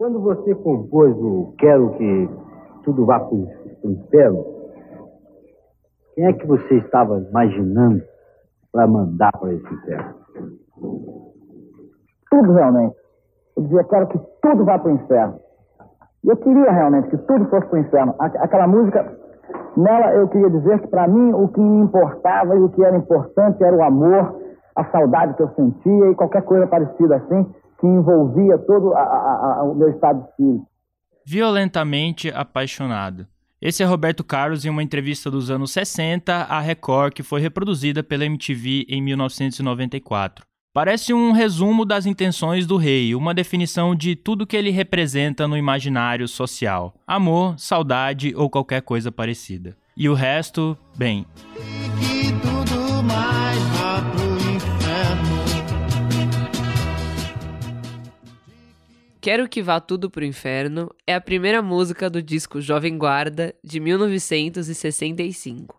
Quando você compôs o Quero que tudo vá para o inferno, quem é que você estava imaginando para mandar para esse inferno? Tudo realmente. Eu dizia, quero que tudo vá para o inferno. E eu queria realmente que tudo fosse para o inferno. Aquela música, nela eu queria dizer que para mim o que me importava e o que era importante era o amor, a saudade que eu sentia e qualquer coisa parecida assim que envolvia todo a, a, a, o meu estado de espírito. Violentamente apaixonado. Esse é Roberto Carlos em uma entrevista dos anos 60 à Record que foi reproduzida pela MTV em 1994. Parece um resumo das intenções do rei, uma definição de tudo que ele representa no imaginário social: amor, saudade ou qualquer coisa parecida. E o resto, bem. Quero que vá tudo pro inferno é a primeira música do disco Jovem Guarda de 1965.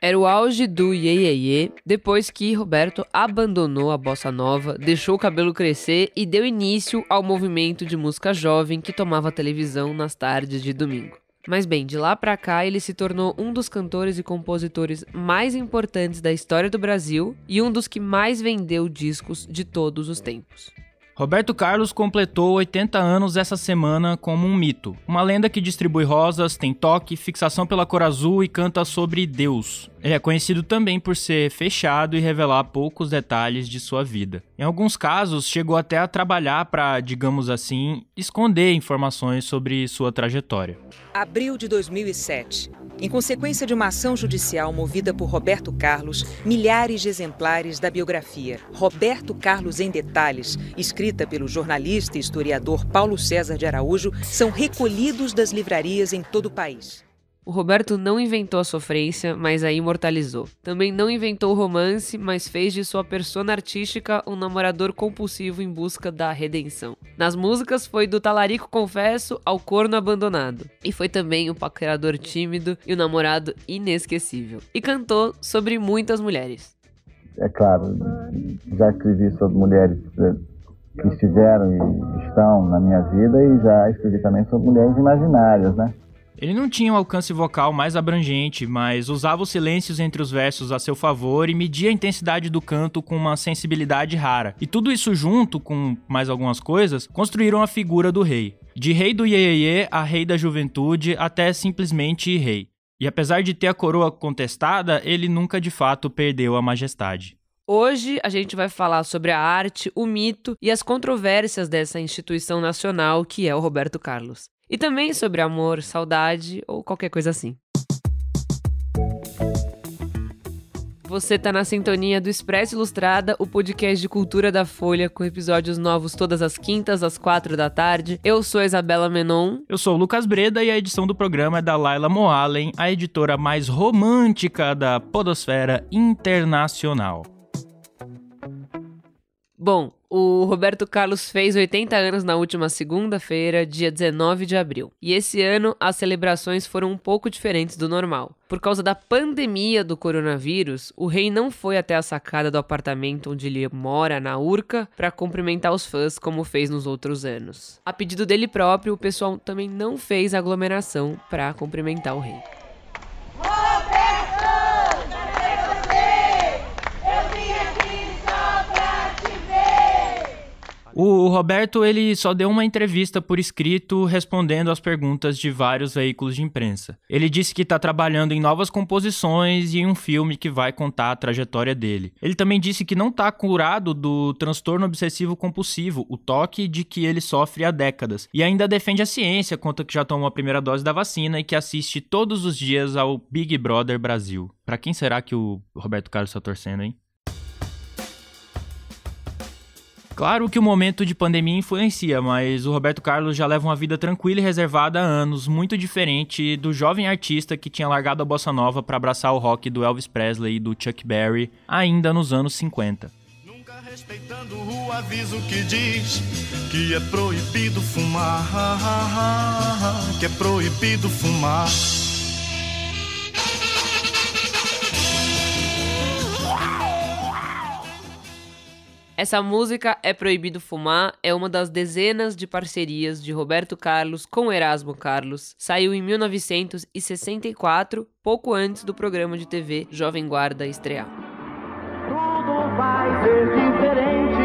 Era o auge do Ye, Ye, Ye depois que Roberto abandonou a bossa nova, deixou o cabelo crescer e deu início ao movimento de música jovem que tomava televisão nas tardes de domingo. Mas bem, de lá para cá ele se tornou um dos cantores e compositores mais importantes da história do Brasil e um dos que mais vendeu discos de todos os tempos. Roberto Carlos completou 80 anos essa semana como um mito. Uma lenda que distribui rosas, tem toque, fixação pela cor azul e canta sobre Deus. Ele é conhecido também por ser fechado e revelar poucos detalhes de sua vida. Em alguns casos, chegou até a trabalhar para, digamos assim, esconder informações sobre sua trajetória. Abril de 2007. Em consequência de uma ação judicial movida por Roberto Carlos, milhares de exemplares da biografia Roberto Carlos em Detalhes, escrita pelo jornalista e historiador Paulo César de Araújo, são recolhidos das livrarias em todo o país. O Roberto não inventou a sofrência, mas a imortalizou. Também não inventou o romance, mas fez de sua persona artística um namorador compulsivo em busca da redenção. Nas músicas foi do talarico confesso ao corno abandonado. E foi também o paquerador tímido e o namorado inesquecível. E cantou sobre muitas mulheres. É claro, já escrevi sobre mulheres eh, que estiveram e estão na minha vida e já escrevi também sobre mulheres imaginárias, né? Ele não tinha um alcance vocal mais abrangente, mas usava os silêncios entre os versos a seu favor e media a intensidade do canto com uma sensibilidade rara. E tudo isso junto com mais algumas coisas construíram a figura do rei. De rei do iê a rei da juventude até simplesmente rei. E apesar de ter a coroa contestada, ele nunca de fato perdeu a majestade. Hoje a gente vai falar sobre a arte, o mito e as controvérsias dessa instituição nacional que é o Roberto Carlos. E também sobre amor, saudade ou qualquer coisa assim. Você está na sintonia do Expresso Ilustrada, o podcast de cultura da Folha, com episódios novos todas as quintas, às quatro da tarde. Eu sou a Isabela Menon. Eu sou o Lucas Breda e a edição do programa é da Laila Moalen, a editora mais romântica da Podosfera Internacional. Bom, o Roberto Carlos fez 80 anos na última segunda-feira, dia 19 de abril. E esse ano as celebrações foram um pouco diferentes do normal. Por causa da pandemia do coronavírus, o rei não foi até a sacada do apartamento onde ele mora, na Urca, para cumprimentar os fãs como fez nos outros anos. A pedido dele próprio, o pessoal também não fez aglomeração para cumprimentar o rei. O Roberto ele só deu uma entrevista por escrito respondendo às perguntas de vários veículos de imprensa. Ele disse que está trabalhando em novas composições e em um filme que vai contar a trajetória dele. Ele também disse que não está curado do transtorno obsessivo compulsivo, o toque de que ele sofre há décadas, e ainda defende a ciência, conta que já tomou a primeira dose da vacina e que assiste todos os dias ao Big Brother Brasil. Para quem será que o Roberto Carlos está torcendo, hein? Claro que o momento de pandemia influencia, mas o Roberto Carlos já leva uma vida tranquila e reservada há anos, muito diferente do jovem artista que tinha largado a bossa nova para abraçar o rock do Elvis Presley e do Chuck Berry ainda nos anos 50. Nunca respeitando o aviso que diz que é proibido fumar, que é proibido fumar. Essa música É Proibido Fumar é uma das dezenas de parcerias de Roberto Carlos com Erasmo Carlos. Saiu em 1964, pouco antes do programa de TV Jovem Guarda estrear. Tudo vai ser diferente.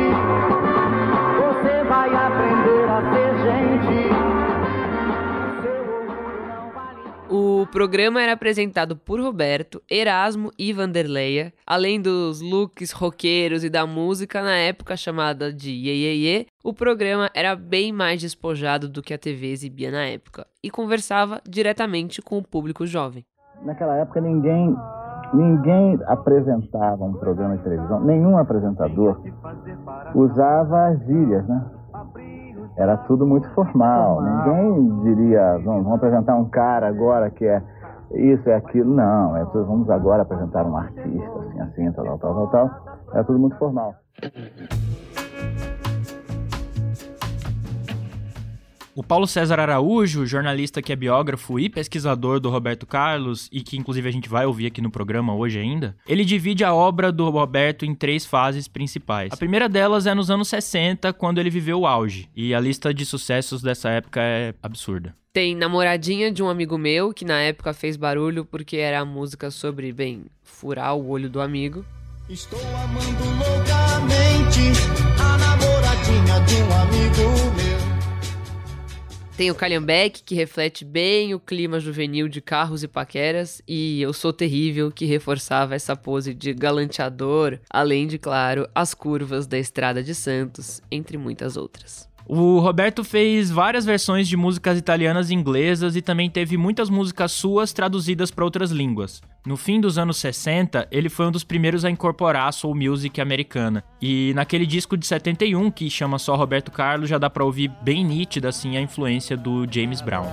O programa era apresentado por Roberto, Erasmo e Vanderleia, além dos looks roqueiros e da música na época chamada de Ye Ye Ye, o programa era bem mais despojado do que a TV exibia na época e conversava diretamente com o público jovem. Naquela época ninguém ninguém apresentava um programa de televisão, nenhum apresentador usava gírias, né? Era tudo muito formal. Ninguém diria, vamos, vamos, apresentar um cara agora que é isso, é aquilo. Não, é tudo, vamos agora apresentar um artista, assim, assim, tal, tal, tal, tal, tal. Era tudo muito formal. O Paulo César Araújo, jornalista que é biógrafo e pesquisador do Roberto Carlos, e que inclusive a gente vai ouvir aqui no programa hoje ainda, ele divide a obra do Roberto em três fases principais. A primeira delas é nos anos 60, quando ele viveu o auge, e a lista de sucessos dessa época é absurda. Tem Namoradinha de um amigo meu, que na época fez barulho porque era a música sobre, bem, furar o olho do amigo. Estou amando loucamente a namoradinha de um amigo meu. Tem o Calhambeck, que reflete bem o clima juvenil de carros e paqueras, e Eu Sou Terrível, que reforçava essa pose de galanteador, além de, claro, as curvas da Estrada de Santos, entre muitas outras. O Roberto fez várias versões de músicas italianas e inglesas e também teve muitas músicas suas traduzidas para outras línguas. No fim dos anos 60, ele foi um dos primeiros a incorporar a soul music americana. E naquele disco de 71, que chama só Roberto Carlos, já dá para ouvir bem nítida assim a influência do James Brown.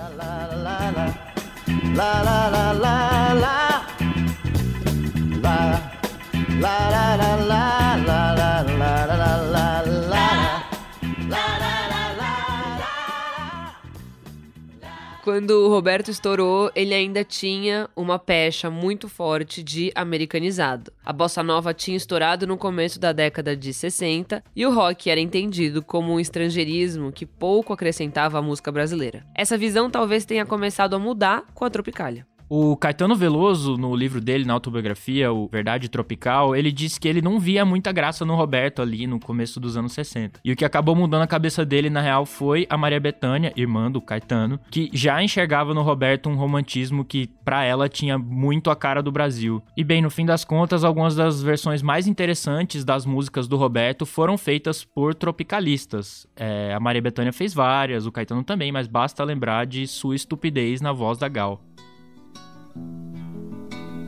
Quando o Roberto estourou, ele ainda tinha uma pecha muito forte de americanizado. A bossa nova tinha estourado no começo da década de 60 e o rock era entendido como um estrangeirismo que pouco acrescentava à música brasileira. Essa visão talvez tenha começado a mudar com a Tropicália. O Caetano Veloso, no livro dele, na autobiografia, o Verdade Tropical, ele disse que ele não via muita graça no Roberto ali no começo dos anos 60. E o que acabou mudando a cabeça dele, na real, foi a Maria Bethânia, irmã do Caetano, que já enxergava no Roberto um romantismo que, para ela, tinha muito a cara do Brasil. E bem, no fim das contas, algumas das versões mais interessantes das músicas do Roberto foram feitas por tropicalistas. É, a Maria Bethânia fez várias, o Caetano também, mas basta lembrar de sua estupidez na voz da Gal.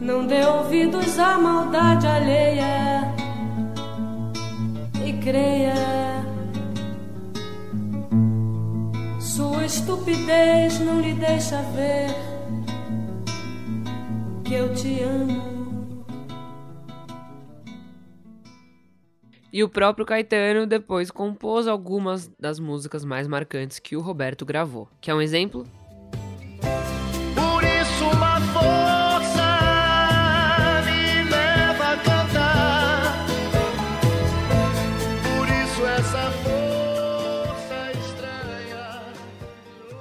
Não dê ouvidos à maldade alheia e creia. Sua estupidez não lhe deixa ver que eu te amo. E o próprio Caetano depois compôs algumas das músicas mais marcantes que o Roberto gravou. Quer um exemplo?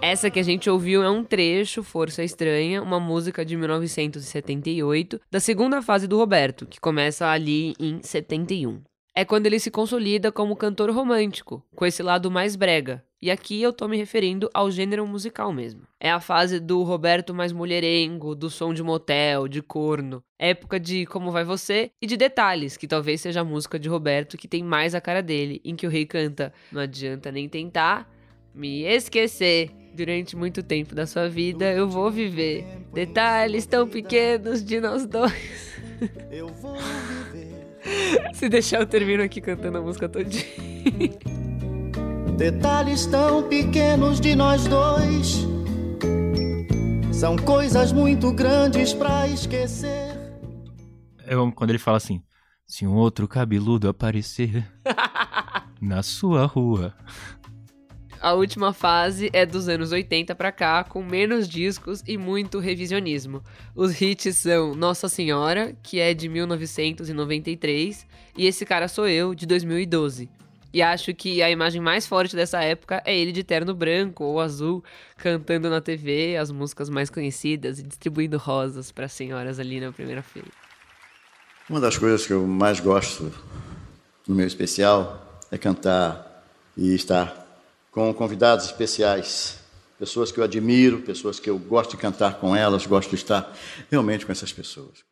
Essa que a gente ouviu é um trecho, Força Estranha, uma música de 1978, da segunda fase do Roberto, que começa ali em 71. É quando ele se consolida como cantor romântico, com esse lado mais brega. E aqui eu tô me referindo ao gênero musical mesmo. É a fase do Roberto mais mulherengo, do som de motel, de corno. Época de Como Vai Você e de Detalhes, que talvez seja a música de Roberto que tem mais a cara dele, em que o rei canta Não adianta nem tentar me esquecer. Durante muito tempo da sua vida eu vou viver detalhes tão pequenos de nós dois. Eu vou viver. Se deixar eu termino aqui cantando a música todinha. Detalhes tão pequenos de nós dois. São coisas muito grandes pra esquecer. Eu amo quando ele fala assim: se um outro cabeludo aparecer na sua rua. A última fase é dos anos 80 para cá, com menos discos e muito revisionismo. Os hits são Nossa Senhora, que é de 1993, e Esse Cara Sou Eu, de 2012. E acho que a imagem mais forte dessa época é ele de terno branco ou azul, cantando na TV as músicas mais conhecidas e distribuindo rosas para senhoras ali na primeira fila. Uma das coisas que eu mais gosto no meu especial é cantar e estar com convidados especiais, pessoas que eu admiro, pessoas que eu gosto de cantar com elas, gosto de estar realmente com essas pessoas.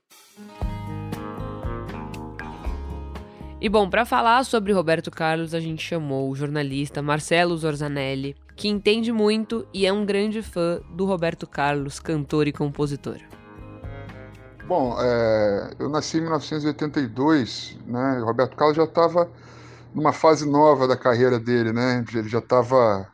E bom, para falar sobre Roberto Carlos, a gente chamou o jornalista Marcelo Zorzanelli, que entende muito e é um grande fã do Roberto Carlos, cantor e compositor. Bom, é, eu nasci em 1982, né? O Roberto Carlos já estava numa fase nova da carreira dele, né? Ele já estava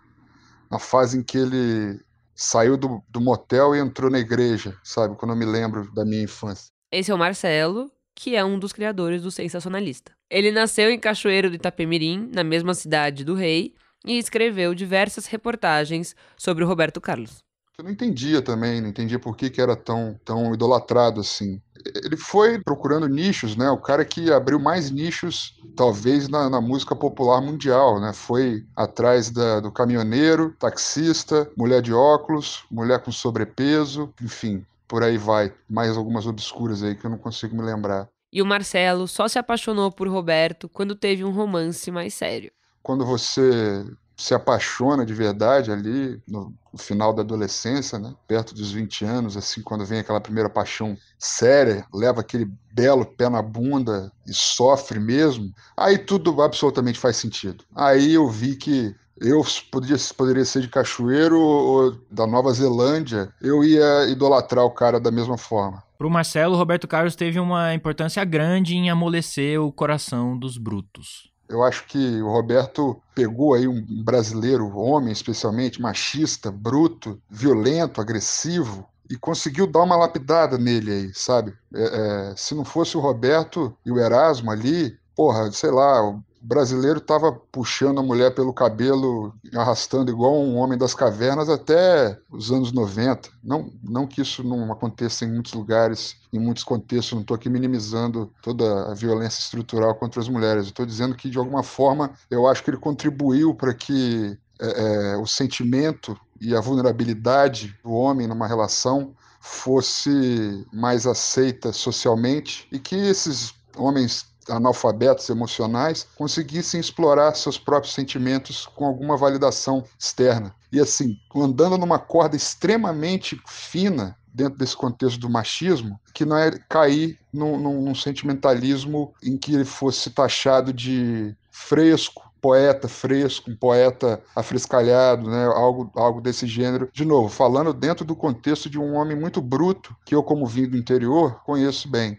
na fase em que ele saiu do, do motel e entrou na igreja, sabe? Quando eu me lembro da minha infância. Esse é o Marcelo, que é um dos criadores do Sensacionalista. Ele nasceu em Cachoeiro do Itapemirim, na mesma cidade do Rei, e escreveu diversas reportagens sobre o Roberto Carlos. Eu não entendia também, não entendia por que, que era tão, tão idolatrado assim. Ele foi procurando nichos, né? O cara que abriu mais nichos, talvez, na, na música popular mundial, né? Foi atrás da, do caminhoneiro, taxista, mulher de óculos, mulher com sobrepeso, enfim, por aí vai. Mais algumas obscuras aí que eu não consigo me lembrar. E o Marcelo só se apaixonou por Roberto quando teve um romance mais sério. Quando você se apaixona de verdade ali no, final da adolescência, né? perto dos 20 anos, assim, quando vem aquela primeira paixão séria, leva aquele belo pé na bunda e sofre mesmo, aí tudo absolutamente faz sentido. Aí eu vi que eu poderia, poderia ser de Cachoeiro ou da Nova Zelândia, eu ia idolatrar o cara da mesma forma. Para o Marcelo, Roberto Carlos teve uma importância grande em amolecer o coração dos brutos. Eu acho que o Roberto pegou aí um brasileiro, homem especialmente, machista, bruto, violento, agressivo, e conseguiu dar uma lapidada nele aí, sabe? É, é, se não fosse o Roberto e o Erasmo ali, porra, sei lá, brasileiro estava puxando a mulher pelo cabelo, arrastando igual um homem das cavernas até os anos 90. Não, não que isso não aconteça em muitos lugares, em muitos contextos, não estou aqui minimizando toda a violência estrutural contra as mulheres. Estou dizendo que, de alguma forma, eu acho que ele contribuiu para que é, é, o sentimento e a vulnerabilidade do homem numa relação fosse mais aceita socialmente e que esses homens analfabetos emocionais conseguissem explorar seus próprios sentimentos com alguma validação externa. E assim, andando numa corda extremamente fina dentro desse contexto do machismo, que não é cair num, num sentimentalismo em que ele fosse taxado de fresco, poeta fresco, um poeta afrescalhado, né? algo, algo desse gênero. De novo, falando dentro do contexto de um homem muito bruto, que eu, como vim do interior, conheço bem.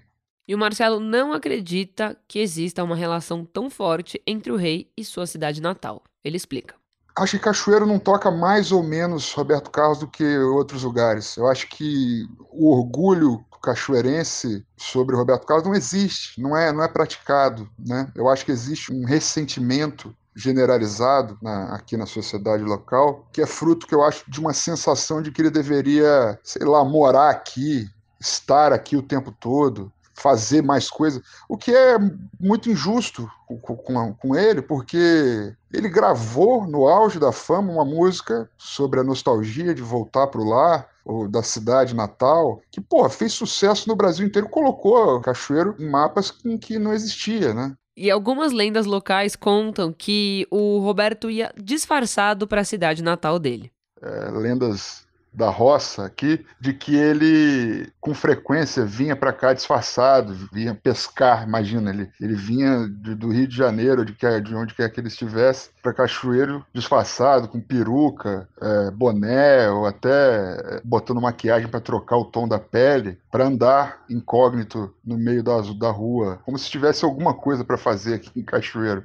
E o Marcelo não acredita que exista uma relação tão forte entre o rei e sua cidade natal. Ele explica. Acho que Cachoeiro não toca mais ou menos Roberto Carlos do que outros lugares. Eu acho que o orgulho cachoeirense sobre Roberto Carlos não existe, não é, não é praticado. Né? Eu acho que existe um ressentimento generalizado na, aqui na sociedade local, que é fruto, que eu acho, de uma sensação de que ele deveria, sei lá, morar aqui, estar aqui o tempo todo, fazer mais coisas, o que é muito injusto com, com, com, ele, porque ele gravou no auge da fama uma música sobre a nostalgia de voltar para o lar, ou da cidade natal, que, porra, fez sucesso no Brasil inteiro, colocou Cachoeiro em mapas em que não existia, né? E algumas lendas locais contam que o Roberto ia disfarçado para a cidade natal dele. É, lendas da roça aqui, de que ele com frequência vinha para cá disfarçado, vinha pescar, imagina, ele, ele vinha de, do Rio de Janeiro, de, que, de onde quer que ele estivesse, para Cachoeiro disfarçado, com peruca, é, boné, ou até é, botando maquiagem para trocar o tom da pele, para andar incógnito no meio da, da rua, como se tivesse alguma coisa para fazer aqui em Cachoeiro.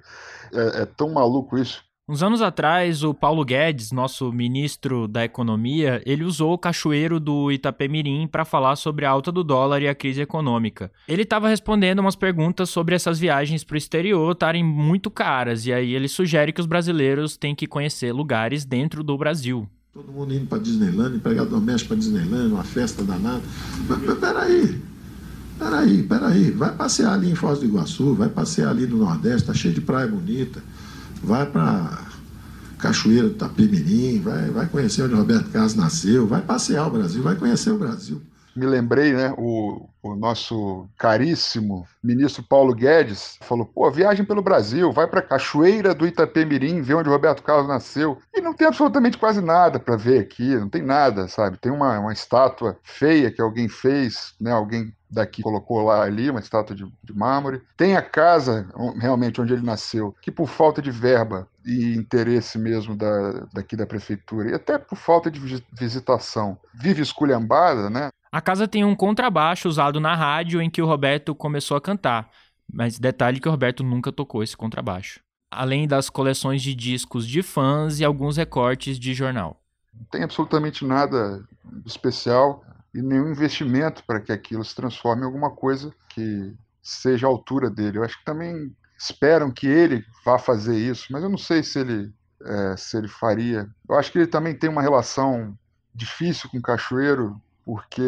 É, é tão maluco isso Uns anos atrás, o Paulo Guedes, nosso ministro da Economia, ele usou o cachoeiro do Itapemirim para falar sobre a alta do dólar e a crise econômica. Ele estava respondendo umas perguntas sobre essas viagens para o exterior estarem muito caras, e aí ele sugere que os brasileiros têm que conhecer lugares dentro do Brasil. Todo mundo indo para Disneyland, empregado doméstico para Disneyland, uma festa danada. Mas, mas peraí, peraí, peraí. Vai passear ali em Foz do Iguaçu, vai passear ali no Nordeste, tá cheio de praia bonita vai para Cachoeira do Tapemirim, vai, vai conhecer onde Roberto Carlos nasceu, vai passear o Brasil, vai conhecer o Brasil. Me lembrei, né, o, o nosso caríssimo ministro Paulo Guedes falou: pô, viagem pelo Brasil, vai para Cachoeira do Itapemirim, ver onde Roberto Carlos nasceu. E não tem absolutamente quase nada para ver aqui, não tem nada, sabe? Tem uma, uma estátua feia que alguém fez, né, alguém daqui colocou lá ali, uma estátua de, de, mármore. Tem a casa, realmente, onde ele nasceu, que por falta de verba e interesse mesmo da, daqui da prefeitura, e até por falta de visitação, vive esculhambada, né? A casa tem um contrabaixo usado na rádio em que o Roberto começou a cantar, mas detalhe que o Roberto nunca tocou esse contrabaixo. Além das coleções de discos de fãs e alguns recortes de jornal. Não tem absolutamente nada especial e nenhum investimento para que aquilo se transforme em alguma coisa que seja à altura dele. Eu acho que também esperam que ele vá fazer isso, mas eu não sei se ele, é, se ele faria. Eu acho que ele também tem uma relação difícil com o Cachoeiro, porque.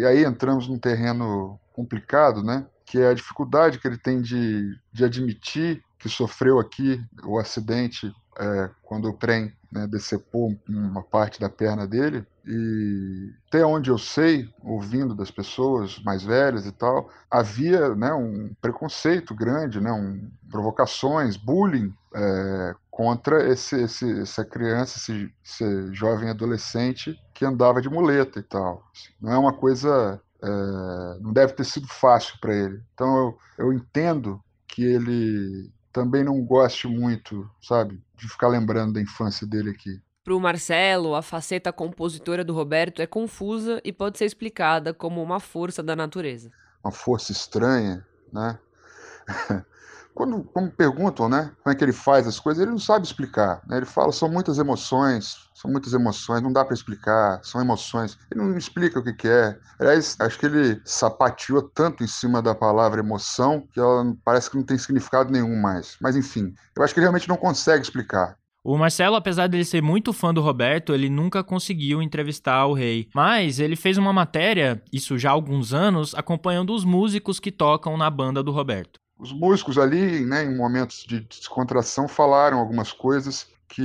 E aí entramos num terreno complicado, né? Que é a dificuldade que ele tem de, de admitir que sofreu aqui o acidente é, quando o trem né, decepou uma parte da perna dele. E até onde eu sei, ouvindo das pessoas mais velhas e tal, havia né, um preconceito grande, né, um, provocações, bullying é, contra esse, esse, essa criança, esse, esse, jovem adolescente que andava de muleta e tal. Não é uma coisa. É, não deve ter sido fácil para ele. Então eu, eu entendo que ele também não goste muito, sabe, de ficar lembrando da infância dele aqui. Para o Marcelo, a faceta compositora do Roberto é confusa e pode ser explicada como uma força da natureza. Uma força estranha, né? Quando, quando perguntam, né, como é que ele faz as coisas, ele não sabe explicar. Né? Ele fala, são muitas emoções, são muitas emoções, não dá para explicar, são emoções. Ele não explica o que, que é. Aliás, acho que ele sapateou tanto em cima da palavra emoção que ela parece que não tem significado nenhum mais. Mas enfim, eu acho que ele realmente não consegue explicar. O Marcelo, apesar dele ser muito fã do Roberto, ele nunca conseguiu entrevistar o rei. Mas ele fez uma matéria, isso já há alguns anos, acompanhando os músicos que tocam na banda do Roberto. Os músicos ali, né, em momentos de descontração, falaram algumas coisas que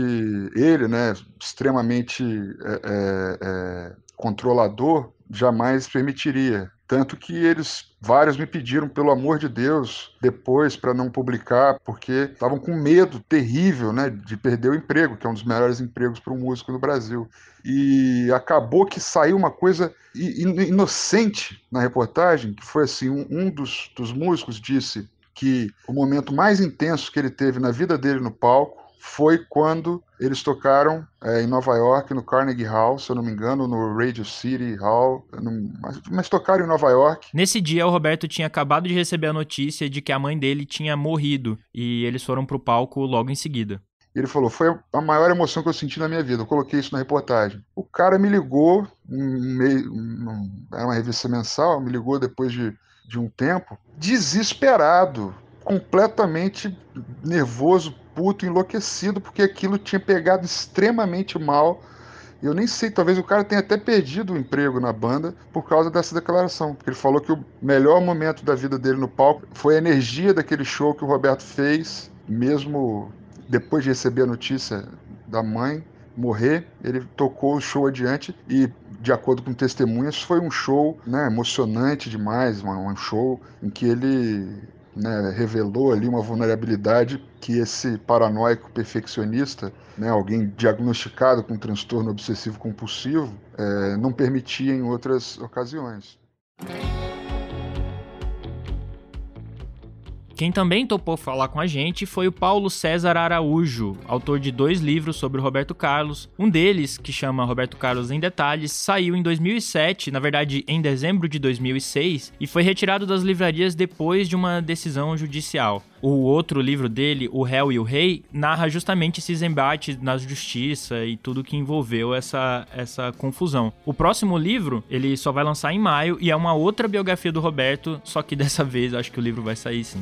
ele, né, extremamente é, é, controlador, jamais permitiria. Tanto que eles, vários me pediram, pelo amor de Deus, depois para não publicar, porque estavam com medo terrível né, de perder o emprego, que é um dos melhores empregos para um músico no Brasil. E acabou que saiu uma coisa inocente na reportagem, que foi assim: um, um dos, dos músicos disse que o momento mais intenso que ele teve na vida dele no palco foi quando eles tocaram é, em Nova York, no Carnegie Hall, se eu não me engano, no Radio City Hall, mas, mas, tocaram em Nova York. Nesse dia, o Roberto tinha acabado de receber a notícia de que a mãe dele tinha morrido e eles foram pro palco logo em seguida. Ele falou: Foi a maior emoção que eu senti na minha vida. Eu coloquei isso na reportagem. O cara me ligou, um meio, um, era uma revista mensal, me ligou depois de, de um tempo, desesperado, completamente nervoso, puto, enlouquecido, porque aquilo tinha pegado extremamente mal. Eu nem sei, talvez o cara tenha até perdido o emprego na banda por causa dessa declaração. Ele falou que o melhor momento da vida dele no palco foi a energia daquele show que o Roberto fez, mesmo depois de receber a notícia da mãe morrer, ele tocou o show adiante e, de acordo com testemunhas, foi um show né, emocionante demais, um show em que ele né, revelou ali uma vulnerabilidade que esse paranoico perfeccionista, né, alguém diagnosticado com transtorno obsessivo compulsivo, é, não permitia em outras ocasiões. Quem também topou falar com a gente foi o Paulo César Araújo, autor de dois livros sobre Roberto Carlos. Um deles, que chama Roberto Carlos em Detalhes, saiu em 2007, na verdade em dezembro de 2006, e foi retirado das livrarias depois de uma decisão judicial. O outro livro dele, O Réu e o Rei, narra justamente esses embates na justiça e tudo que envolveu essa, essa confusão. O próximo livro, ele só vai lançar em maio e é uma outra biografia do Roberto, só que dessa vez acho que o livro vai sair sim.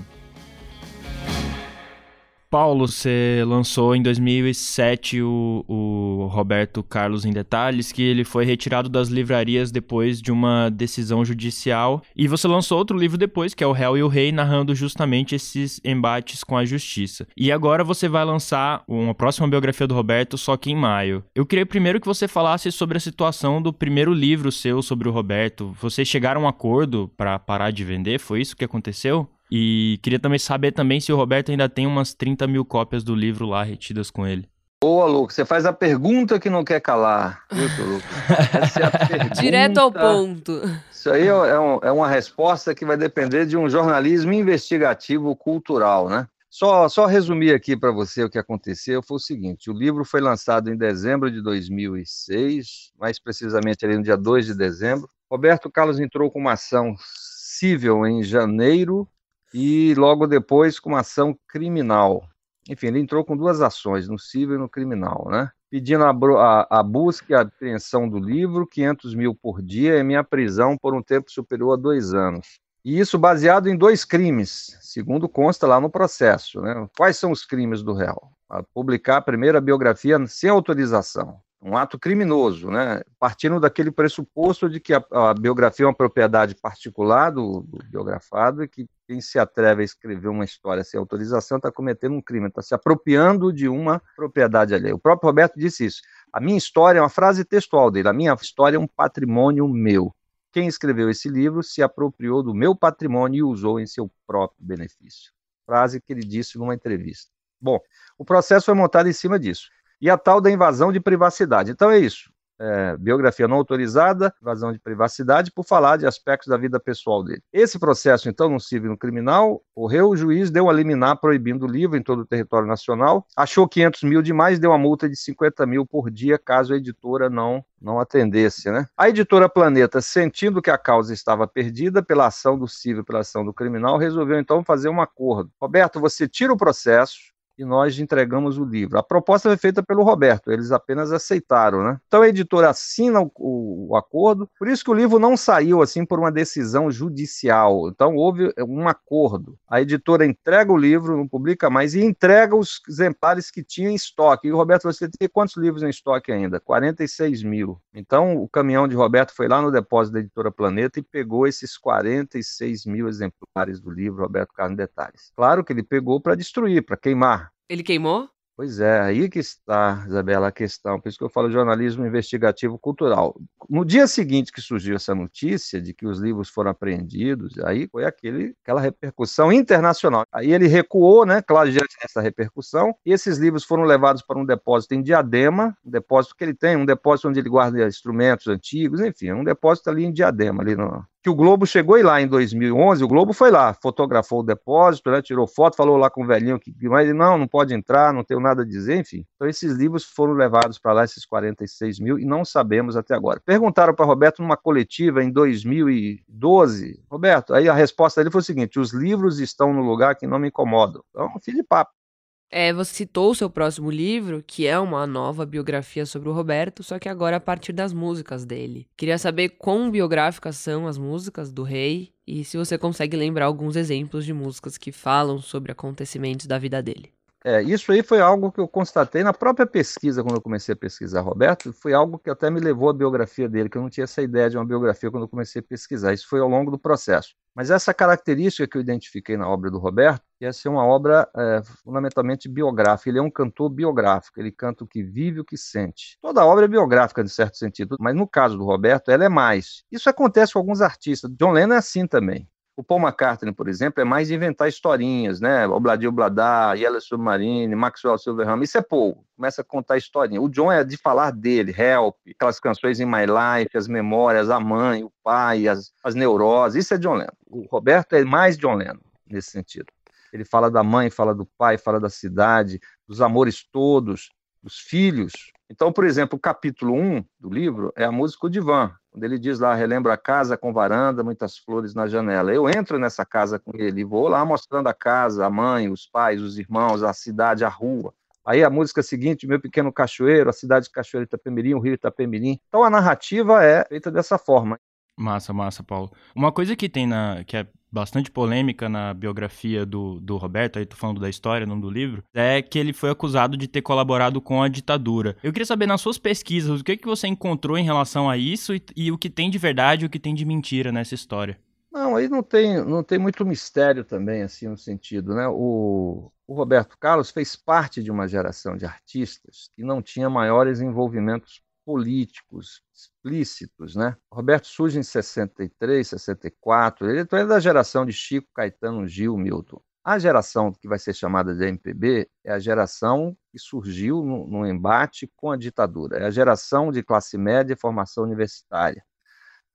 Paulo, você lançou em 2007 o, o, Roberto Carlos em Detalhes, que ele foi retirado das livrarias depois de uma decisão judicial. E você lançou outro livro depois, que é O Réu e o Rei, narrando justamente esses embates com a justiça. E agora você vai lançar uma próxima biografia do Roberto, só que em maio. Eu queria primeiro que você falasse sobre a situação do primeiro livro seu sobre o Roberto. Vocês chegaram a um acordo para parar de vender? Foi isso que aconteceu? E queria também saber também se o Roberto ainda tem umas 30 mil cópias do livro lá retidas com ele. Boa, Lucas. Você faz a pergunta que não quer calar. Viu, Essa é a pergunta... Direto ao ponto. Isso aí é, é, um, é, uma resposta que vai depender de um jornalismo investigativo cultural, né? Só, só resumir aqui para você o que aconteceu foi o seguinte: o livro foi lançado em dezembro de 2006, mais precisamente ali no dia 2 de dezembro. Roberto Carlos entrou com uma ação civil em janeiro e logo depois com uma ação criminal. Enfim, ele entrou com duas ações, no civil e no criminal, né? Pedindo a, a, a busca e a apreensão do livro, 500 mil por dia, e minha prisão por um tempo superior a dois anos. E isso baseado em dois crimes, segundo consta lá no processo. Né? Quais são os crimes do réu? A publicar a primeira biografia sem autorização um ato criminoso, né? partindo daquele pressuposto de que a, a biografia é uma propriedade particular do, do, biografado e que quem se atreve a escrever uma história sem autorização está cometendo um crime, está se apropriando de uma propriedade alheia. O próprio Roberto disse isso. A minha história é uma frase textual dele, a minha história é um patrimônio meu. Quem escreveu esse livro se apropriou do meu patrimônio e usou em seu próprio benefício. Frase que ele disse numa entrevista. Bom, o processo foi montado em cima disso e a tal da invasão de privacidade. Então é isso. É, biografia não autorizada, invasão de privacidade, por falar de aspectos da vida pessoal dele. Esse processo, então, no civil e no criminal, correu, o juiz deu a liminar proibindo o livro em todo o território nacional, achou 500 mil demais, deu uma multa de 50 mil por dia, caso a editora não não atendesse, né? A editora Planeta, sentindo que a causa estava perdida pela ação do civil, pela ação do criminal, resolveu então fazer um acordo. Roberto, você tira o processo, e nós entregamos o livro. A proposta foi feita pelo Roberto, eles apenas aceitaram, né? Então a editora assina o, o, o, acordo, por isso que o livro não saiu assim por uma decisão judicial. Então houve um acordo. A editora entrega o livro, não publica mais e entrega os exemplares que tinha em estoque. E o Roberto, você tem quantos livros em estoque ainda? 46 mil. Então o caminhão de Roberto foi lá no depósito da editora Planeta e pegou esses 46 mil exemplares do livro Roberto Carlos Detalhes. Claro que ele pegou para destruir, para queimar ele queimou? Pois é, aí que está, Isabela, a questão. Por isso que eu falo jornalismo investigativo cultural. No dia seguinte que surgiu essa notícia de que os livros foram apreendidos, aí foi aquele, aquela repercussão internacional. Aí ele recuou, né, claro, diante dessa repercussão, e esses livros foram levados para um depósito em Diadema, um depósito que ele tem, um depósito onde ele guarda instrumentos antigos, enfim, um depósito ali em Diadema, ali no, que o Globo chegou lá em 2011, o Globo foi lá, fotografou o depósito, né, tirou foto, falou lá com o velhinho que, mas não, não pode entrar, não tenho nada a dizer, enfim. Então esses livros foram levados para lá, esses 46 mil, e não sabemos até agora. Perguntaram para Roberto numa coletiva em 2012, Roberto, aí a resposta dele foi o seguinte, os livros estão no lugar que não me incomodam. Então, filho de papo. É, você citou o seu próximo livro, que é uma nova biografia sobre o Roberto, só que agora a partir das músicas dele. Queria saber quão biográficas são as músicas do rei e se você consegue lembrar alguns exemplos de músicas que falam sobre acontecimentos da vida dele. É, isso aí foi algo que eu constatei na própria pesquisa, quando eu comecei a pesquisar Roberto, foi algo que até me levou à biografia dele, que eu não tinha essa ideia de uma biografia quando eu comecei a pesquisar. Isso foi ao longo do processo. Mas essa característica que eu identifiquei na obra do Roberto, ia ser uma obra é, fundamentalmente biográfica. Ele é um cantor biográfico, ele canta o que vive, o que sente. Toda obra é biográfica, de certo sentido, mas no caso do Roberto, ela é mais. Isso acontece com alguns artistas. John Lennon é assim também. O Paul McCartney, por exemplo, é mais inventar historinhas, né? Obladi Obladá, Yellow Submarine, Maxwell Silverham. Isso é Paul, começa a contar historinha. O John é de falar dele, Help, aquelas canções em My Life, as memórias, a mãe, o pai, as, as neuroses. Isso é John Lennon. O Roberto é mais John Lennon nesse sentido. Ele fala da mãe, fala do pai, fala da cidade, dos amores todos, dos filhos. Então, por exemplo, o capítulo 1 do livro é a música O Divã. Quando ele diz lá, relembro a casa com varanda, muitas flores na janela. Eu entro nessa casa com ele, vou lá mostrando a casa, a mãe, os pais, os irmãos, a cidade, a rua. Aí a música seguinte, Meu Pequeno Cachoeiro, a cidade de Cachoeiro Itapemirim, o rio Itapemirim. Então a narrativa é feita dessa forma. Massa, massa, Paulo. Uma coisa que tem na. que é bastante polêmica na biografia do, do Roberto, aí tô falando da história, não do livro, é que ele foi acusado de ter colaborado com a ditadura. Eu queria saber, nas suas pesquisas, o que, que você encontrou em relação a isso e, e o que tem de verdade e o que tem de mentira nessa história? Não, aí não tem, não tem muito mistério também, assim, no sentido, né? O, o Roberto Carlos fez parte de uma geração de artistas que não tinha maiores envolvimentos políticos explícitos, né? Roberto surge em 63, 64, ele é da geração de Chico, Caetano, Gil, Milton. A geração que vai ser chamada de MPB é a geração que surgiu no, no embate com a ditadura. É a geração de classe média e formação universitária,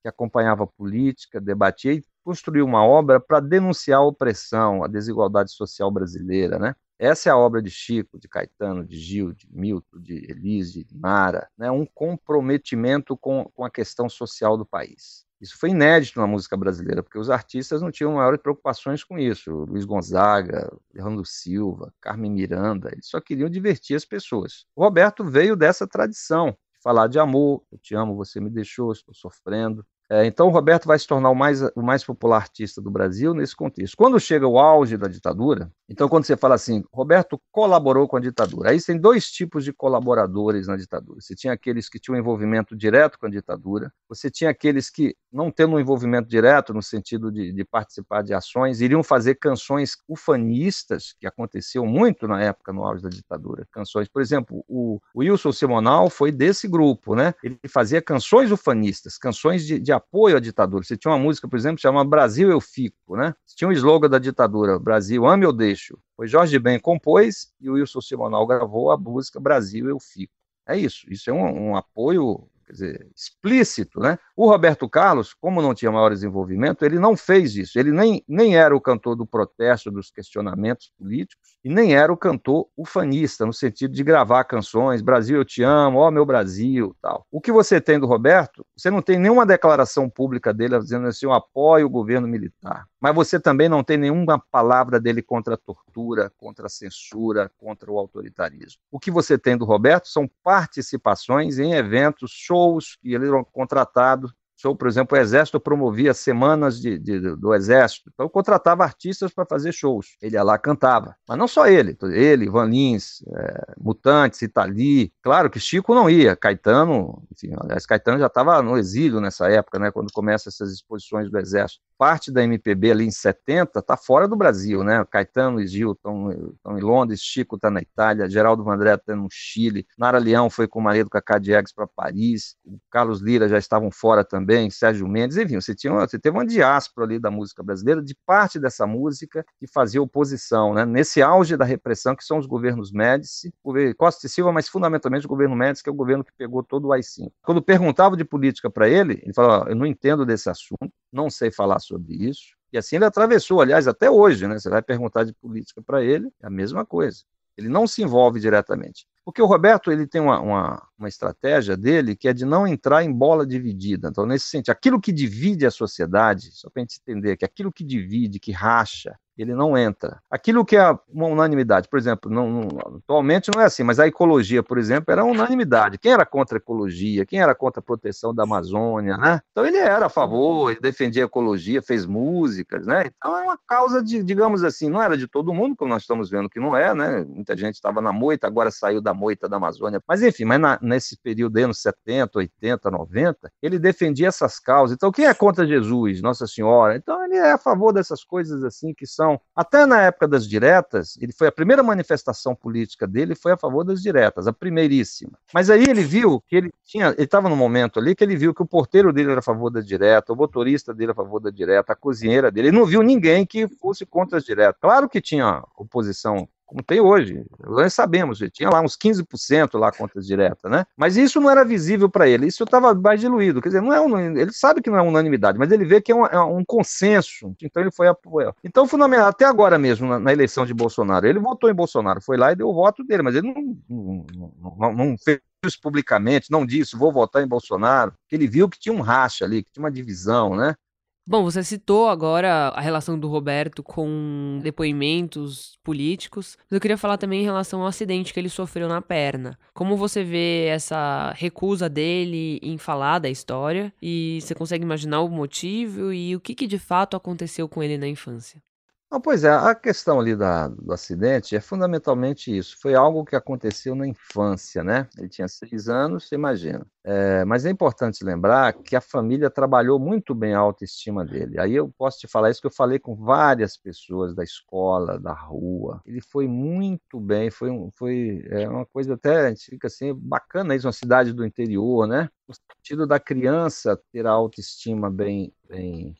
que acompanhava a política, debatia e construiu uma obra para denunciar a opressão, a desigualdade social brasileira, né? Essa é a obra de Chico, de Caetano, de Gil, de Milton, de Elise, de Mara, né? um comprometimento com, com a questão social do país. Isso foi inédito na música brasileira, porque os artistas não tinham maiores preocupações com isso. Luiz Gonzaga, Fernando Silva, Carmen Miranda, eles só queriam divertir as pessoas. O Roberto veio dessa tradição, de falar de amor, eu te amo, você me deixou, estou sofrendo, é, então, o Roberto vai se tornar o mais, o mais popular artista do Brasil nesse contexto. Quando chega o auge da ditadura, então, quando você fala assim, Roberto colaborou com a ditadura, aí tem dois tipos de colaboradores na ditadura. Você tinha aqueles que tinham envolvimento direto com a ditadura, você tinha aqueles que, não tendo um envolvimento direto, no sentido de, de participar de ações, iriam fazer canções ufanistas, que aconteceu muito na época, no auge da ditadura. Canções, por exemplo, o, Wilson Simonal foi desse grupo, né? Ele fazia canções ufanistas, canções de, de apoio à ditadura. Você tinha uma música, por exemplo, chamada Brasil Eu Fico, né? Você tinha um slogan da ditadura, Brasil ame ou deixo. Foi Jorge Ben compôs e o Wilson Simonal gravou a música Brasil Eu Fico. É isso, isso é um, um apoio dizer, explícito, né? O Roberto Carlos, como não tinha maior desenvolvimento, ele não fez isso. Ele nem, nem era o cantor do protesto, dos questionamentos políticos, e nem era o cantor ufanista, no sentido de gravar canções, Brasil eu te amo, ó meu Brasil, tal. O que você tem do Roberto, você não tem nenhuma declaração pública dele dizendo assim, eu apoio o governo militar. Mas você também não tem nenhuma palavra dele contra a tortura, contra a censura, contra o autoritarismo. O que você tem do Roberto são participações em eventos, shows, e ele era contratado show, por exemplo, o Exército promovia semanas de, de, do Exército, então contratava artistas para fazer shows. Ele ia lá cantava, mas não só ele, ele, Van Lins, é, Mutantes, Itali. Claro que Chico não ia, Caetano, enfim, aliás, Caetano já estava no exílio nessa época, né, quando começam essas exposições do Exército. Parte da MPB ali em 70 está fora do Brasil, né? Caetano e Gil estão em Londres, Chico está na Itália, Geraldo Vandré está no Chile, Nara Leão foi com o marido Cacá Diegues para Paris, Carlos Lira já estavam fora também também, Sérgio Mendes, enfim, você, tinha, você teve uma diáspora ali da música brasileira, de parte dessa música que fazia oposição, né? nesse auge da repressão, que são os governos Médici, Costa e Silva, mas fundamentalmente o governo Médici, que é o governo que pegou todo o AI-5. Quando perguntava de política para ele, ele falava, eu não entendo desse assunto, não sei falar sobre isso, e assim ele atravessou, aliás, até hoje, né? Você vai perguntar de política para ele, é a mesma coisa. Ele não se envolve diretamente. Porque o Roberto ele tem uma, uma, uma, estratégia dele que é de não entrar em bola dividida. Então, nesse sentido, aquilo que divide a sociedade, só para a gente entender que aquilo que divide, que racha, ele não entra. Aquilo que é uma unanimidade, por exemplo, não, não, atualmente não é assim, mas a ecologia, por exemplo, era unanimidade. Quem era contra a ecologia? Quem era contra a proteção da Amazônia? Né? Então ele era a favor, ele defendia a ecologia, fez músicas, né? Então é uma causa de, digamos assim, não era de todo mundo, como nós estamos vendo que não é, né? Muita gente estava na moita, agora saiu da moita da Amazônia. Mas enfim, mas na, nesse período aí, anos 70, 80, 90, ele defendia essas causas. Então quem é contra Jesus, Nossa Senhora? Então ele é a favor dessas coisas assim que são até na época das diretas, ele foi a primeira manifestação política dele foi a favor das diretas, a primeiríssima. Mas aí ele viu que ele tinha, ele estava no momento ali que ele viu que o porteiro dele era a favor da direta, o motorista dele era a favor da direta, a cozinheira dele, ele não viu ninguém que fosse contra as diretas. Claro que tinha oposição como tem hoje. Nós sabemos, tinha lá uns 15% lá contas diretas, né? Mas isso não era visível para ele, isso estava mais diluído. Quer dizer, não é um, ele sabe que não é unanimidade, mas ele vê que é um, é um consenso, então ele foi apoiar. Então, fundamental, até agora mesmo, na, na, eleição de Bolsonaro, ele votou em Bolsonaro, foi lá e deu o voto dele, mas ele não, não, não, não fez publicamente, não disse vou votar em Bolsonaro, que ele viu que tinha um racha ali, que tinha uma divisão, né? Bom, você citou agora a relação do Roberto com depoimentos políticos, mas eu queria falar também em relação ao acidente que ele sofreu na perna. Como você vê essa recusa dele em falar da história e você consegue imaginar o motivo e o que, que de fato aconteceu com ele na infância? Não, pois é, a questão ali da, do acidente é fundamentalmente isso. Foi algo que aconteceu na infância, né? Ele tinha seis anos, você imagina. É, mas é importante lembrar que a família trabalhou muito bem a autoestima dele. Aí eu posso te falar isso que eu falei com várias pessoas da escola, da rua. Ele foi muito bem, foi, um, foi é uma coisa até, a gente fica assim, bacana isso, uma cidade do interior, né? No sentido da criança ter a autoestima bem, bem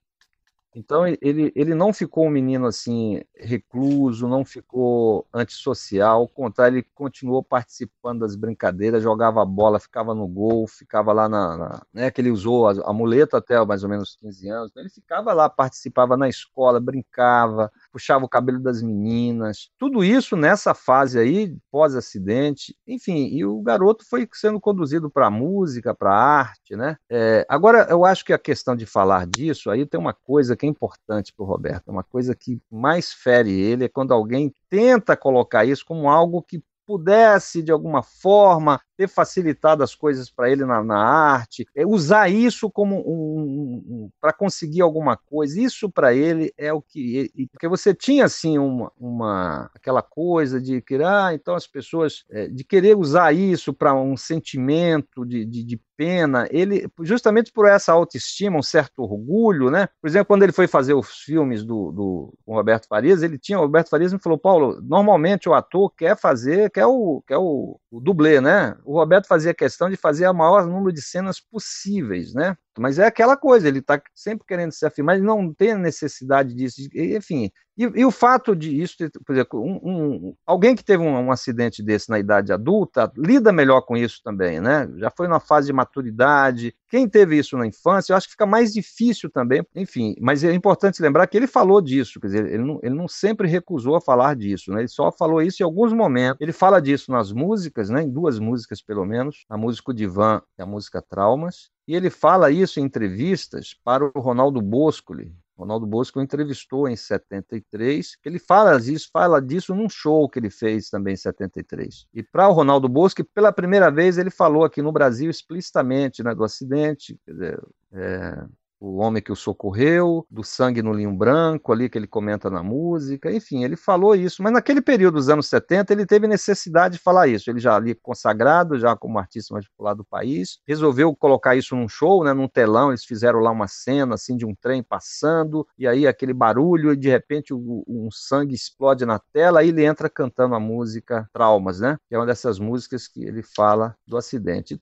então ele, ele não ficou um menino assim recluso, não ficou antissocial, ao contrário, ele continuou participando das brincadeiras, jogava bola, ficava no gol, ficava lá na, na né, que ele usou a, a muleta até mais ou menos 15 anos, então ele ficava lá, participava na escola, brincava, puxava o cabelo das meninas, tudo isso nessa fase aí, pós-acidente, enfim, e o garoto foi sendo conduzido para música, para arte, né? É, agora, eu acho que a questão de falar disso, aí tem uma coisa que é importante para o Roberto, uma coisa que mais fere ele é quando alguém tenta colocar isso como algo que pudesse, de alguma forma, ter facilitado as coisas para ele na, na, arte, é usar isso como um, um, um para conseguir alguma coisa. Isso para ele é o que. Porque você tinha assim uma, uma aquela coisa de que, ah, então as pessoas. É, de querer usar isso para um sentimento de, de, de pena, ele, justamente por essa autoestima, um certo orgulho, né? Por exemplo, quando ele foi fazer os filmes do, do com Roberto Farias, ele tinha, o Roberto Farias me falou, Paulo, normalmente o ator quer fazer, quer o, quer o, o dublê, né? O Roberto fazia questão de fazer o maior número de cenas possíveis, né? Mas é aquela coisa, ele está sempre querendo se afirmar, ele não tem necessidade disso, enfim. E, e o fato de isso, por exemplo, um, um, alguém que teve um, um, acidente desse na idade adulta lida melhor com isso também, né? Já foi na fase de maturidade. Quem teve isso na infância, eu acho que fica mais difícil também, enfim. Mas é importante lembrar que ele falou disso, quer dizer, ele não, ele não sempre recusou a falar disso, né? Ele só falou isso em alguns momentos. Ele fala disso nas músicas, né? Em duas músicas pelo menos, a música Divan e a música Traumas, e ele fala isso em entrevistas para o Ronaldo Boscoli. Ronaldo Bosco entrevistou em 73, ele fala disso, fala disso num show que ele fez também em 73. E para o Ronaldo Bosco, pela primeira vez ele falou aqui no Brasil explicitamente né, do acidente, quer dizer, é, o homem que o socorreu, do sangue no linho branco ali que ele comenta na música, enfim, ele falou isso, mas naquele período dos anos 70 ele teve necessidade de falar isso, ele já ali consagrado, já como artista mais popular do país, resolveu colocar isso num show, né, num telão, eles fizeram lá uma cena assim de um trem passando, e aí aquele barulho e de repente um sangue explode na tela, aí ele entra cantando a música Traumas, né, que é uma dessas músicas que ele fala do acidente.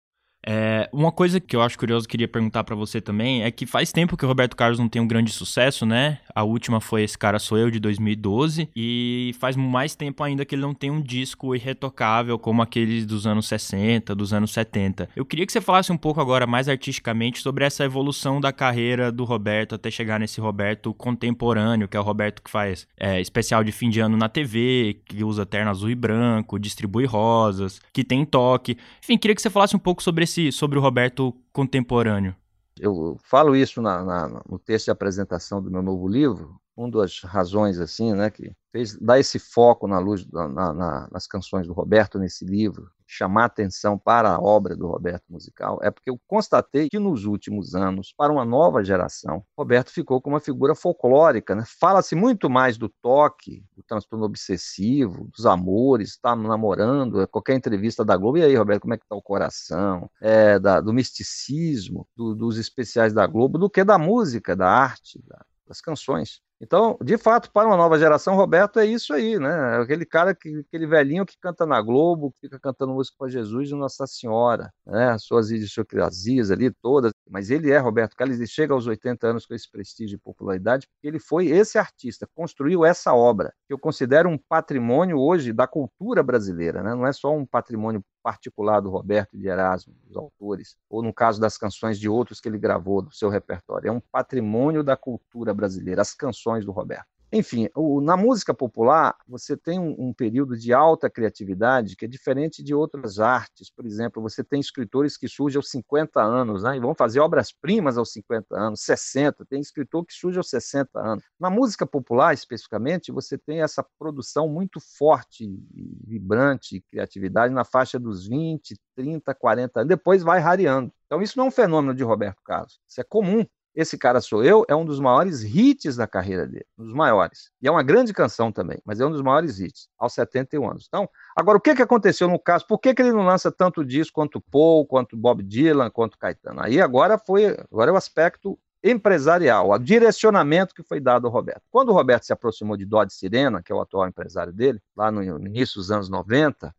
É, uma coisa que eu acho curioso queria perguntar para você também é que faz tempo que o Roberto Carlos não tem um grande sucesso, né? A última foi Esse Cara Sou Eu, de 2012, e faz mais tempo ainda que ele não tem um disco irretocável como aqueles dos anos 60, dos anos 70. Eu queria que você falasse um pouco agora mais artisticamente sobre essa evolução da carreira do Roberto até chegar nesse Roberto contemporâneo, que é o Roberto que faz é, especial de fim de ano na TV, que usa terno azul e branco, distribui rosas, que tem toque. Enfim, queria que você falasse um pouco sobre esse sobre o Roberto contemporâneo? Eu falo isso na, na, no texto de apresentação do meu novo livro. Uma das razões assim, né, que fez dar esse foco na luz na, nas canções do Roberto nesse livro chamar atenção para a obra do Roberto musical é porque eu constatei que nos últimos anos, para uma nova geração, Roberto ficou como uma figura folclórica. Né? Fala-se muito mais do toque, do transtorno obsessivo, dos amores, está namorando, qualquer entrevista da Globo, e aí, Roberto, como é que está o coração? É, da, do misticismo, do, dos especiais da Globo, do que da música, da arte, da, das canções. Então, de fato, para uma nova geração, Roberto é isso aí, né? É aquele cara, que, aquele velhinho que canta na Globo, que fica cantando música para Jesus e Nossa Senhora, né? As suas idiosincrasias ali todas. Mas ele é Roberto Carlos, ele chega aos 80 anos com esse prestígio e popularidade, porque ele foi esse artista, construiu essa obra, que eu considero um patrimônio hoje da cultura brasileira, né? Não é só um patrimônio particular do Roberto e de Erasmo, dos autores, ou no caso das canções de outros que ele gravou do seu repertório. É um patrimônio da cultura brasileira, as canções do Roberto. Enfim, o, na música popular, você tem um, um, período de alta criatividade que é diferente de outras artes. Por exemplo, você tem escritores que surgem aos 50 anos né, e vão fazer obras-primas aos 50 anos, 60. Tem escritor que surge aos 60 anos. Na música popular, especificamente, você tem essa produção muito forte, vibrante, criatividade na faixa dos 20, 30, 40 anos. Depois vai rareando. Então, isso não é um fenômeno de Roberto Carlos. Isso é comum esse Cara Sou Eu é um dos maiores hits da carreira dele, um dos maiores. E é uma grande canção também, mas é um dos maiores hits, aos 71 anos. Então, agora, o que, que aconteceu no caso? Por que, que ele não lança tanto disco quanto Paul, quanto Bob Dylan, quanto Caetano? Aí agora foi, agora é o aspecto empresarial, o direcionamento que foi dado ao Roberto. Quando o Roberto se aproximou de Dodge Sirena, que é o atual empresário dele, lá no início dos anos 90,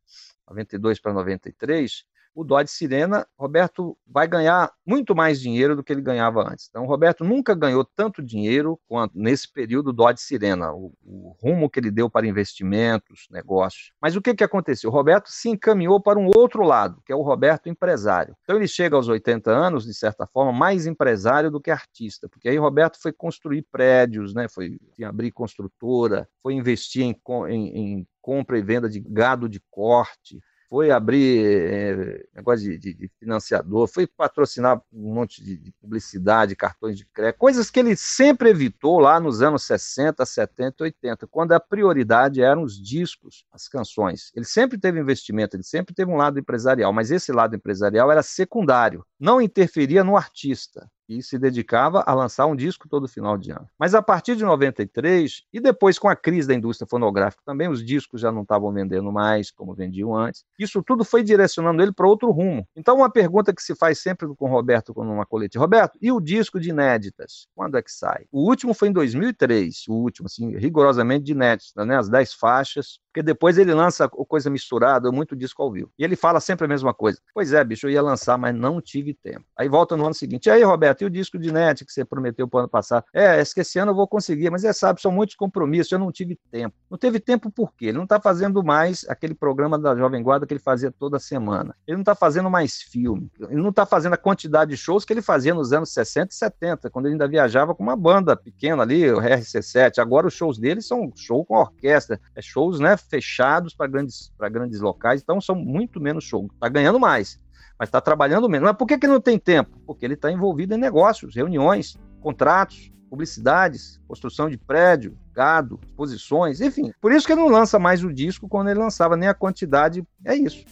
92 para 93, o Dodge Sirena, Roberto vai ganhar muito mais dinheiro do que ele ganhava antes. Então, o Roberto nunca ganhou tanto dinheiro quanto nesse período Dodge Sirena, o, o rumo que ele deu para investimentos, negócios. Mas o que, que aconteceu? O Roberto se encaminhou para um outro lado, que é o Roberto empresário. Então, ele chega aos 80 anos, de certa forma, mais empresário do que artista, porque aí Roberto foi construir prédios, né? foi abrir construtora, foi investir em, em, em compra e venda de gado de corte, foi abrir é, negócio de, de, financiador, foi patrocinar um monte de, de, publicidade, cartões de crédito, coisas que ele sempre evitou lá nos anos 60, 70, 80, quando a prioridade eram os discos, as canções. Ele sempre teve investimento, ele sempre teve um lado empresarial, mas esse lado empresarial era secundário, não interferia no artista e se dedicava a lançar um disco todo final de ano. Mas a partir de 93, e depois com a crise da indústria fonográfica também, os discos já não estavam vendendo mais como vendiam antes. Isso tudo foi direcionando ele para outro rumo. Então, uma pergunta que se faz sempre com o Roberto quando uma colete, Roberto, e o disco de inéditas? Quando é que sai? O último foi em 2003, o último, assim, rigorosamente de inéditas, né? As 10 faixas, porque depois ele lança coisa misturada, muito disco ao vivo. E ele fala sempre a mesma coisa. Pois é, bicho, eu ia lançar, mas não tive tempo. Aí volta no ano seguinte. E aí, Roberto, e o disco de net que você prometeu para o ano passado? É, esse ano eu vou conseguir, mas é, sabe, são muitos compromissos, eu não tive tempo. Não teve tempo por quê? Ele não está fazendo mais aquele programa da Jovem Guarda que ele fazia toda semana. Ele não está fazendo mais filme. Ele não está fazendo a quantidade de shows que ele fazia nos anos 60 e 70, quando ele ainda viajava com uma banda pequena ali, o RC7. Agora os shows dele são show com orquestra, é shows, né, fechados para grandes, grandes locais, então são muito menos shows. Está ganhando mais, mas está trabalhando menos. Mas por que, que não tem tempo? Porque ele está envolvido em negócios, reuniões, contratos, publicidades, construção de prédio, gado, exposições, enfim. Por isso que ele não lança mais o disco quando ele lançava, nem a quantidade. É isso.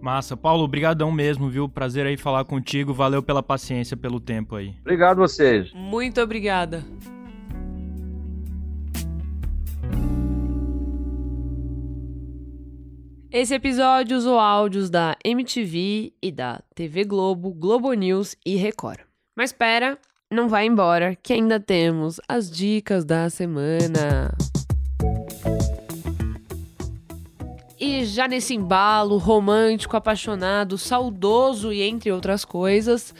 Massa. Paulo, brigadão mesmo, viu? Prazer aí falar contigo. Valeu pela paciência, pelo tempo aí. Obrigado vocês. Muito obrigada. Esse episódio usou áudios da MTV e da TV Globo, Globo News e Record. Mas espera, não vai embora, que ainda temos as dicas da semana. E já nesse embalo romântico, apaixonado, saudoso e entre outras coisas,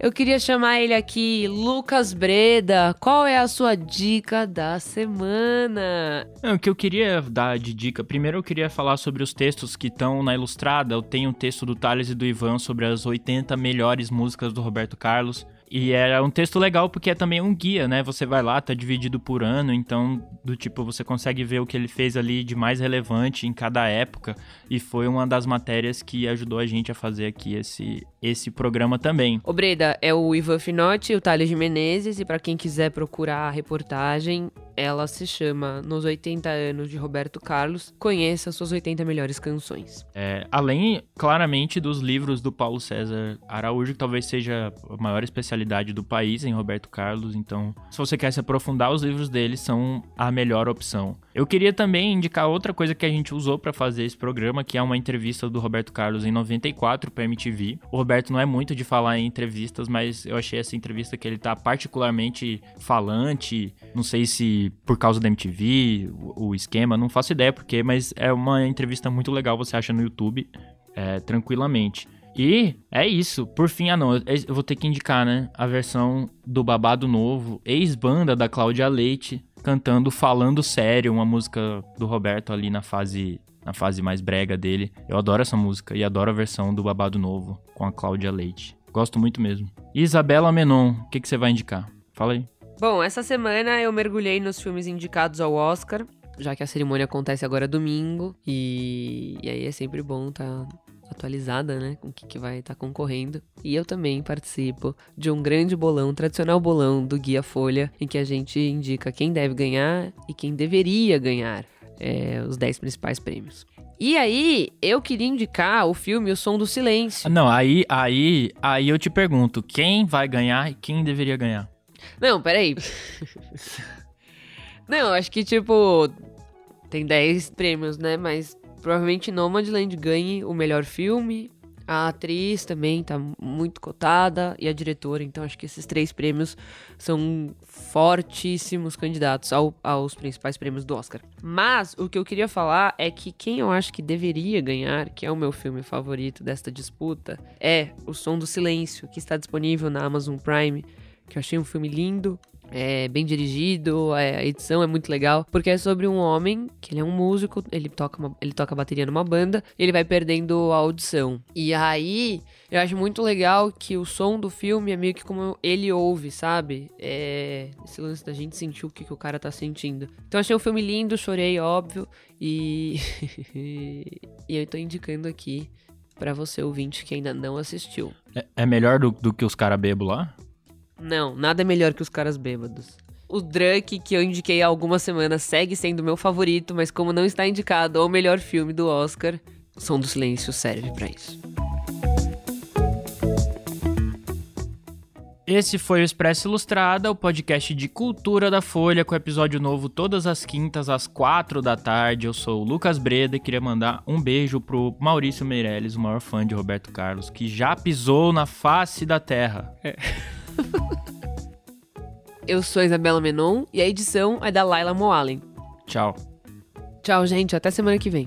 eu queria chamar ele aqui, Lucas Breda. Qual é a sua dica da semana? o que eu queria dar de dica, primeiro eu queria falar sobre os textos que estão na Ilustrada. Eu tenho um texto do Thales e do Ivan sobre as 80 melhores músicas do Roberto Carlos. E era um texto legal porque é também um guia, né? Você vai lá, tá dividido por ano, então do tipo você consegue ver o que ele fez ali de mais relevante em cada época e foi uma das matérias que ajudou a gente a fazer aqui esse esse programa também. O Breda é o Ivan Finotti, o Thales de Menezes e para quem quiser procurar a reportagem, ela se chama Nos 80 anos de Roberto Carlos, conheça suas 80 melhores canções. É, além claramente dos livros do Paulo César Araújo, que talvez seja a maior especialidade especialidade do país em Roberto Carlos, então se você quer se aprofundar, os livros dele são a melhor opção. Eu queria também indicar outra coisa que a gente usou para fazer esse programa, que é uma entrevista do Roberto Carlos em 94 para MTV. O Roberto não é muito de falar em entrevistas, mas eu achei essa entrevista que ele tá particularmente falante, não sei se por causa da MTV, o, esquema, não faço ideia porque, mas é uma entrevista muito legal, você acha no YouTube, é, tranquilamente. E é isso. Por fim, ah não, eu vou ter que indicar, né? A versão do Babado Novo, ex-banda da Cláudia Leite, cantando Falando Sério, uma música do Roberto ali na fase na fase mais brega dele. Eu adoro essa música e adoro a versão do Babado Novo com a Cláudia Leite. Gosto muito mesmo. Isabela Menon, o que, que você vai indicar? Fala aí. Bom, essa semana eu mergulhei nos filmes indicados ao Oscar, já que a cerimônia acontece agora domingo. E, e aí é sempre bom tá atualizada, né? Com o que, que vai estar tá concorrendo. E eu também participo de um grande bolão, um tradicional bolão do Guia Folha, em que a gente indica quem deve ganhar e quem deveria ganhar é, os 10 principais prêmios. E aí, eu queria indicar o filme O Som do Silêncio. Não, aí, aí, aí eu te pergunto, quem vai ganhar e quem deveria ganhar? Não, peraí. Não, acho que, tipo, tem 10 prêmios, né? Mas provavelmente Nomadland ganhe o melhor filme, a atriz também tá muito cotada e a diretora, então acho que esses três prêmios são fortíssimos candidatos ao, aos principais prêmios do Oscar. Mas o que eu queria falar é que quem eu acho que deveria ganhar, que é o meu filme favorito desta disputa, é O Som do Silêncio, que está disponível na Amazon Prime, que eu achei um filme lindo, é bem dirigido, a edição é muito legal, porque é sobre um homem, que ele é um músico, ele toca, uma, ele toca bateria numa banda, ele vai perdendo a audição. E aí, eu acho muito legal que o som do filme é meio que como ele ouve, sabe? É esse lance da gente sentir o que, que o cara tá sentindo. Então achei um filme lindo, chorei, óbvio, e e eu tô indicando aqui para você ouvinte que ainda não assistiu. É, é melhor do, do que os caras bebos lá? Não, nada melhor que os caras bêbados. O Drunk, que eu indiquei há algumas semanas, segue sendo meu favorito, mas como não está indicado ao melhor filme do Oscar, Som do Silêncio serve para isso. Esse foi o Expresso Ilustrada, o podcast de cultura da Folha, com episódio novo todas as quintas às quatro da tarde. Eu sou o Lucas Breda e queria mandar um beijo pro Maurício Meirelles, o maior fã de Roberto Carlos, que já pisou na face da terra. É. Eu sou Isabela Menon e a edição é da Laila Moalen. Tchau. Tchau, gente. Até semana que vem.